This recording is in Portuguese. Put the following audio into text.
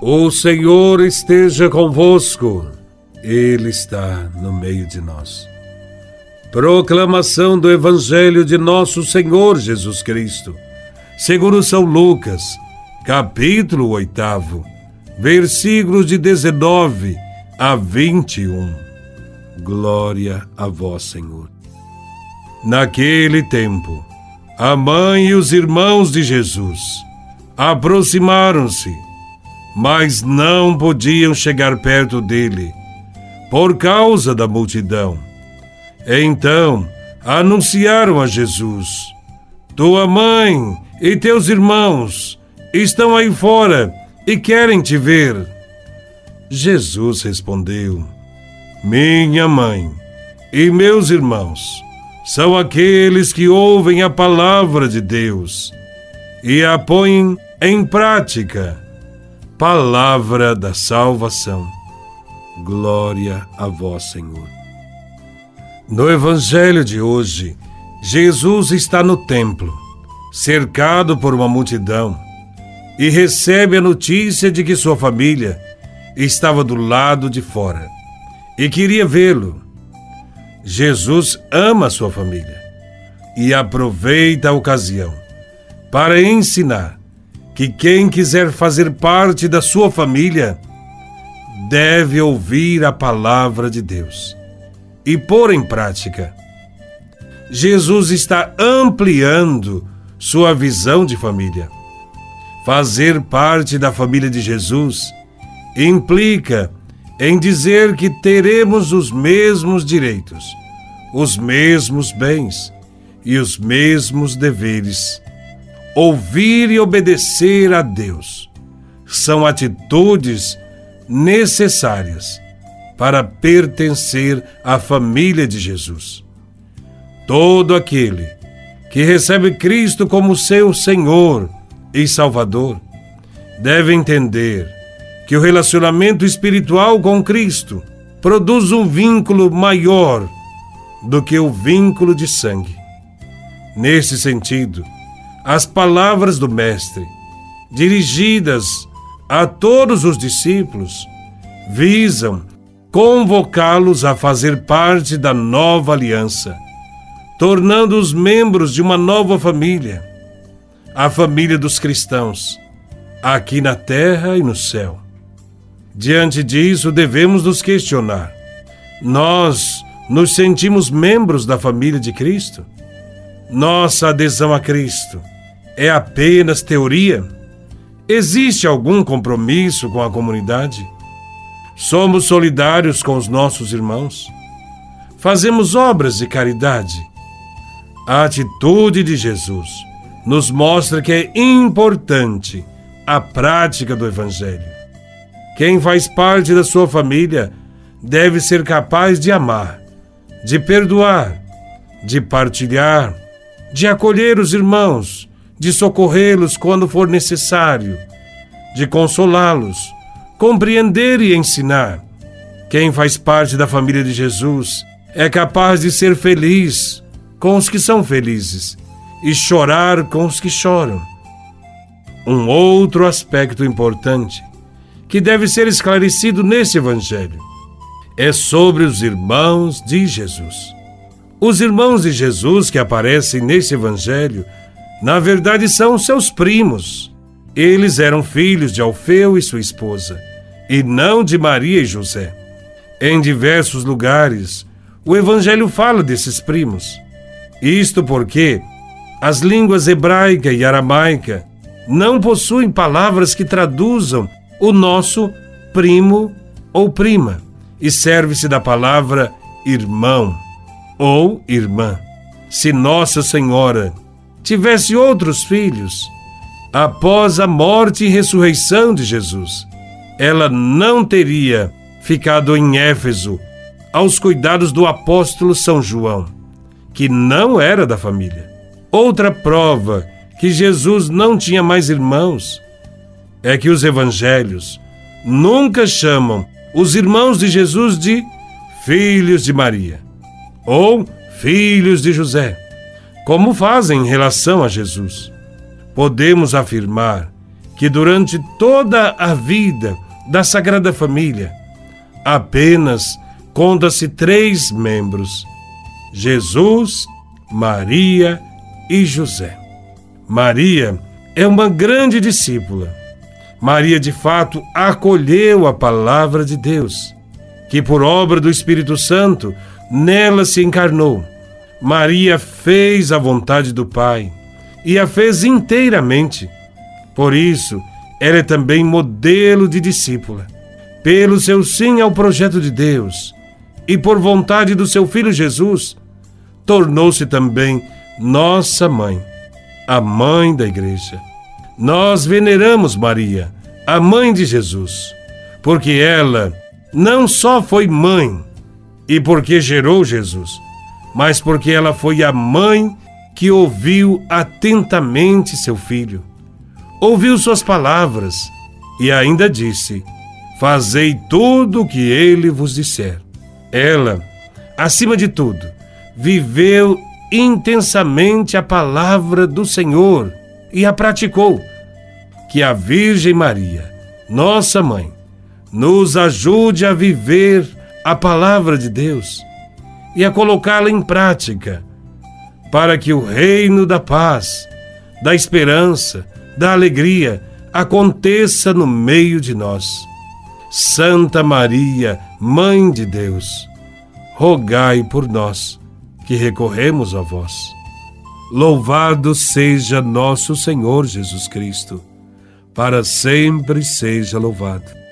O Senhor esteja convosco, Ele está no meio de nós. Proclamação do Evangelho de Nosso Senhor Jesus Cristo, segundo São Lucas, capítulo 8, versículos de 19 a 21. Glória a Vós, Senhor. Naquele tempo, a mãe e os irmãos de Jesus aproximaram-se mas não podiam chegar perto dele, por causa da multidão. Então anunciaram a Jesus: Tua mãe e teus irmãos estão aí fora e querem te ver. Jesus respondeu: Minha mãe e meus irmãos são aqueles que ouvem a palavra de Deus e a põem em prática palavra da salvação. Glória a vós, Senhor. No Evangelho de hoje, Jesus está no templo, cercado por uma multidão, e recebe a notícia de que sua família estava do lado de fora e queria vê-lo. Jesus ama sua família e aproveita a ocasião para ensinar que quem quiser fazer parte da sua família deve ouvir a palavra de Deus e pôr em prática. Jesus está ampliando sua visão de família. Fazer parte da família de Jesus implica em dizer que teremos os mesmos direitos, os mesmos bens e os mesmos deveres ouvir e obedecer a Deus são atitudes necessárias para pertencer à família de Jesus. Todo aquele que recebe Cristo como seu Senhor e Salvador deve entender que o relacionamento espiritual com Cristo produz um vínculo maior do que o vínculo de sangue. Nesse sentido, as palavras do Mestre, dirigidas a todos os discípulos, visam convocá-los a fazer parte da nova aliança, tornando-os membros de uma nova família, a família dos cristãos, aqui na terra e no céu. Diante disso, devemos nos questionar: nós nos sentimos membros da família de Cristo? Nossa adesão a Cristo é apenas teoria? Existe algum compromisso com a comunidade? Somos solidários com os nossos irmãos? Fazemos obras de caridade? A atitude de Jesus nos mostra que é importante a prática do Evangelho. Quem faz parte da sua família deve ser capaz de amar, de perdoar, de partilhar, de acolher os irmãos de socorrê-los quando for necessário, de consolá-los, compreender e ensinar. Quem faz parte da família de Jesus é capaz de ser feliz com os que são felizes e chorar com os que choram. Um outro aspecto importante que deve ser esclarecido nesse Evangelho é sobre os irmãos de Jesus. Os irmãos de Jesus que aparecem nesse Evangelho na verdade, são seus primos. Eles eram filhos de Alfeu e sua esposa, e não de Maria e José. Em diversos lugares, o Evangelho fala desses primos. Isto porque as línguas hebraica e aramaica não possuem palavras que traduzam o nosso primo ou prima, e serve-se da palavra irmão ou irmã. Se Nossa Senhora tivesse outros filhos, após a morte e ressurreição de Jesus, ela não teria ficado em Éfeso aos cuidados do apóstolo São João, que não era da família. Outra prova que Jesus não tinha mais irmãos é que os evangelhos nunca chamam os irmãos de Jesus de filhos de Maria ou filhos de José como fazem em relação a Jesus. Podemos afirmar que durante toda a vida da Sagrada Família apenas conta-se três membros: Jesus, Maria e José. Maria é uma grande discípula. Maria, de fato, acolheu a palavra de Deus, que por obra do Espírito Santo nela se encarnou. Maria fez a vontade do Pai e a fez inteiramente. Por isso, ela é também modelo de discípula. Pelo seu sim ao projeto de Deus e por vontade do seu Filho Jesus, tornou-se também nossa mãe, a mãe da Igreja. Nós veneramos Maria, a mãe de Jesus, porque ela não só foi mãe e porque gerou Jesus, mas porque ela foi a mãe que ouviu atentamente seu filho, ouviu suas palavras e ainda disse: Fazei tudo o que ele vos disser. Ela, acima de tudo, viveu intensamente a palavra do Senhor e a praticou. Que a Virgem Maria, nossa mãe, nos ajude a viver a palavra de Deus e a colocá-la em prática, para que o reino da paz, da esperança, da alegria aconteça no meio de nós. Santa Maria, Mãe de Deus, rogai por nós que recorremos a vós. Louvado seja nosso Senhor Jesus Cristo, para sempre seja louvado.